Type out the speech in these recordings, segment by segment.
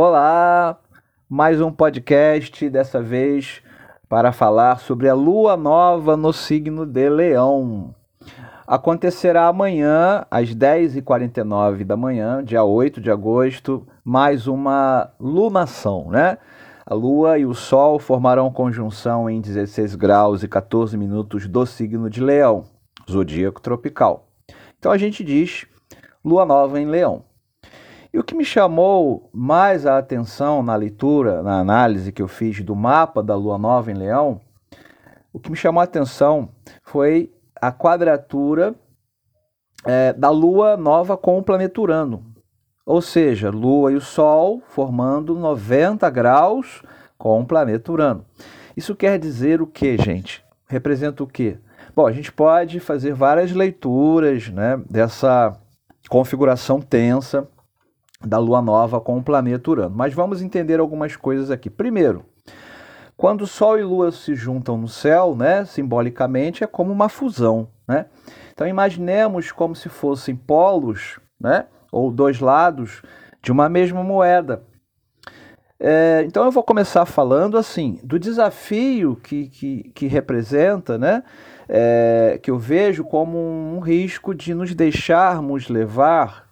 Olá, mais um podcast, dessa vez para falar sobre a lua nova no signo de Leão. Acontecerá amanhã, às 10h49 da manhã, dia 8 de agosto, mais uma lunação, né? A lua e o sol formarão conjunção em 16 graus e 14 minutos do signo de Leão, zodíaco tropical. Então a gente diz lua nova em Leão. E o que me chamou mais a atenção na leitura, na análise que eu fiz do mapa da Lua Nova em Leão, o que me chamou a atenção foi a quadratura é, da Lua Nova com o planeta Urano. Ou seja, Lua e o Sol formando 90 graus com o planeta Urano. Isso quer dizer o que, gente? Representa o que? Bom, a gente pode fazer várias leituras né, dessa configuração tensa da lua nova com o planeta Urano. Mas vamos entender algumas coisas aqui. Primeiro, quando Sol e Lua se juntam no céu, né, simbolicamente é como uma fusão, né? Então imaginemos como se fossem polos, né, ou dois lados de uma mesma moeda. É, então eu vou começar falando assim do desafio que, que, que representa, né, é, que eu vejo como um risco de nos deixarmos levar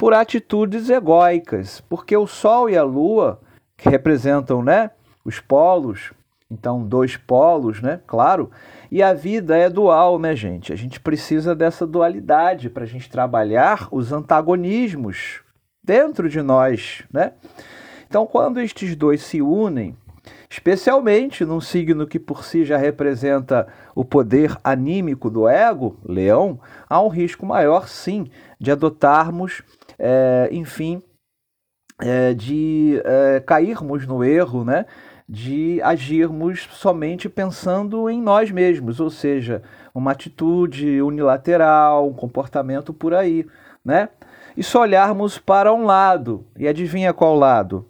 por atitudes egóicas, porque o Sol e a Lua, que representam né, os polos, então dois polos, né, claro, e a vida é dual, né, gente? A gente precisa dessa dualidade para a gente trabalhar os antagonismos dentro de nós, né? Então, quando estes dois se unem, especialmente num signo que por si já representa o poder anímico do ego, leão, há um risco maior, sim, de adotarmos é, enfim, é, de é, cairmos no erro, né? de agirmos somente pensando em nós mesmos, ou seja, uma atitude unilateral, um comportamento por aí, né? E só olharmos para um lado, e adivinha qual lado?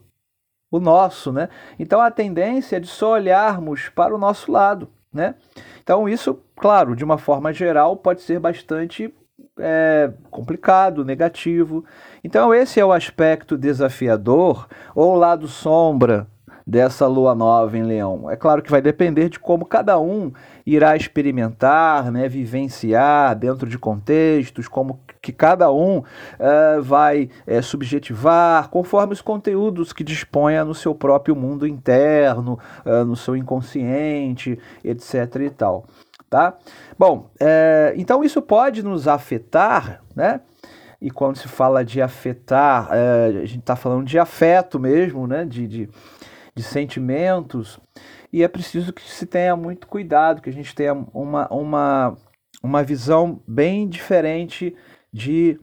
O nosso, né? Então a tendência é de só olharmos para o nosso lado, né? Então isso, claro, de uma forma geral, pode ser bastante é, complicado, negativo. Então, esse é o aspecto desafiador ou o lado sombra dessa lua nova em Leão. É claro que vai depender de como cada um irá experimentar, né, vivenciar dentro de contextos, como que cada um uh, vai uh, subjetivar, conforme os conteúdos que disponha no seu próprio mundo interno, uh, no seu inconsciente, etc. e tal tá? Bom, é, então isso pode nos afetar, né? E quando se fala de afetar, é, a gente está falando de afeto mesmo, né? De, de, de, sentimentos. E é preciso que se tenha muito cuidado, que a gente tenha uma, uma, uma visão bem diferente de,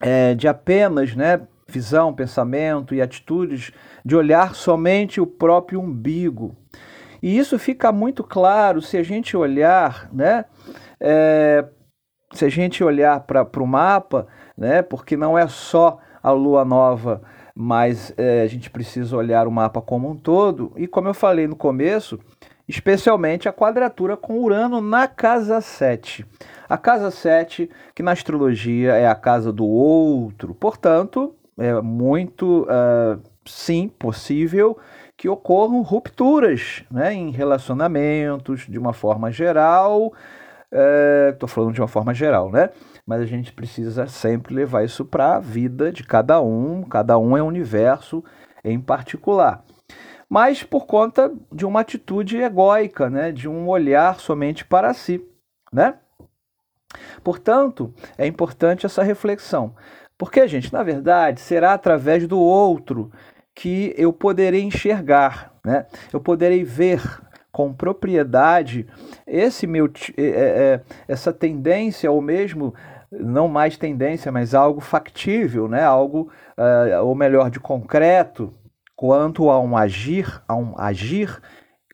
é, de apenas, né? Visão, pensamento e atitudes, de olhar somente o próprio umbigo, e isso fica muito claro se a gente olhar, né? É, se a gente olhar para o mapa, né? Porque não é só a lua nova, mas é, a gente precisa olhar o mapa como um todo. E como eu falei no começo, especialmente a quadratura com Urano na casa 7. A casa 7, que na astrologia é a casa do outro, portanto, é muito, uh, sim, possível que ocorram rupturas né, em relacionamentos de uma forma geral. Estou é, falando de uma forma geral, né? Mas a gente precisa sempre levar isso para a vida de cada um, cada um é um universo em particular. Mas por conta de uma atitude egóica, né? de um olhar somente para si. Né? Portanto, é importante essa reflexão. Porque, gente, na verdade, será através do outro que eu poderei enxergar, né? eu poderei ver com propriedade esse meu, é, é, essa tendência, ou mesmo não mais tendência, mas algo factível, né? algo, uh, ou melhor, de concreto, quanto a um agir, a um agir,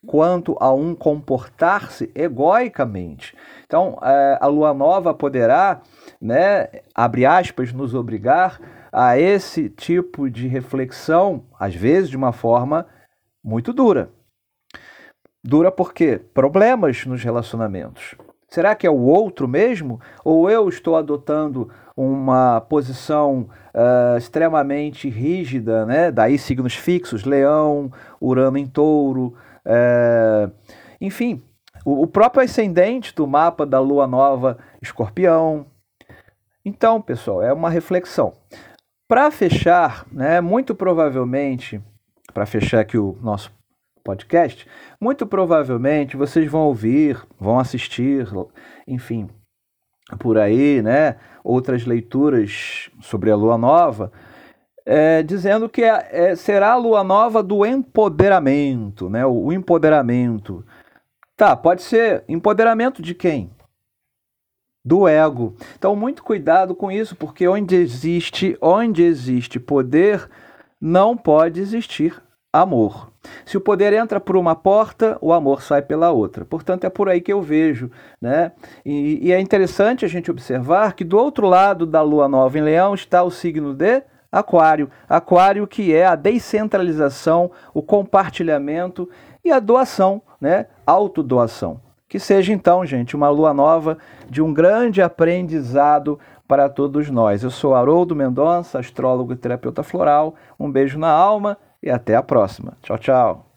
quanto a um comportar-se egoicamente. Então, uh, a lua nova poderá, né, abre aspas, nos obrigar a esse tipo de reflexão, às vezes de uma forma muito dura. Dura porque problemas nos relacionamentos. Será que é o outro mesmo? Ou eu estou adotando uma posição uh, extremamente rígida, né? daí signos fixos, leão, urano em touro, uh, enfim, o, o próprio ascendente do mapa da lua nova escorpião. Então, pessoal, é uma reflexão. Para fechar, né, muito provavelmente, para fechar aqui o nosso podcast, muito provavelmente vocês vão ouvir, vão assistir, enfim, por aí, né, outras leituras sobre a lua nova, é, dizendo que é, é, será a lua nova do empoderamento, né, o, o empoderamento. Tá, pode ser empoderamento de quem? Do ego. Então, muito cuidado com isso, porque onde existe, onde existe poder, não pode existir amor. Se o poder entra por uma porta, o amor sai pela outra. Portanto, é por aí que eu vejo. Né? E, e, é interessante a gente observar que do outro lado da lua nova em Leão está o signo de Aquário. Aquário que é a descentralização, o compartilhamento e a doação, né? autodoação. Que seja então, gente, uma lua nova de um grande aprendizado para todos nós. Eu sou Haroldo Mendonça, astrólogo e terapeuta floral. Um beijo na alma e até a próxima. Tchau, tchau.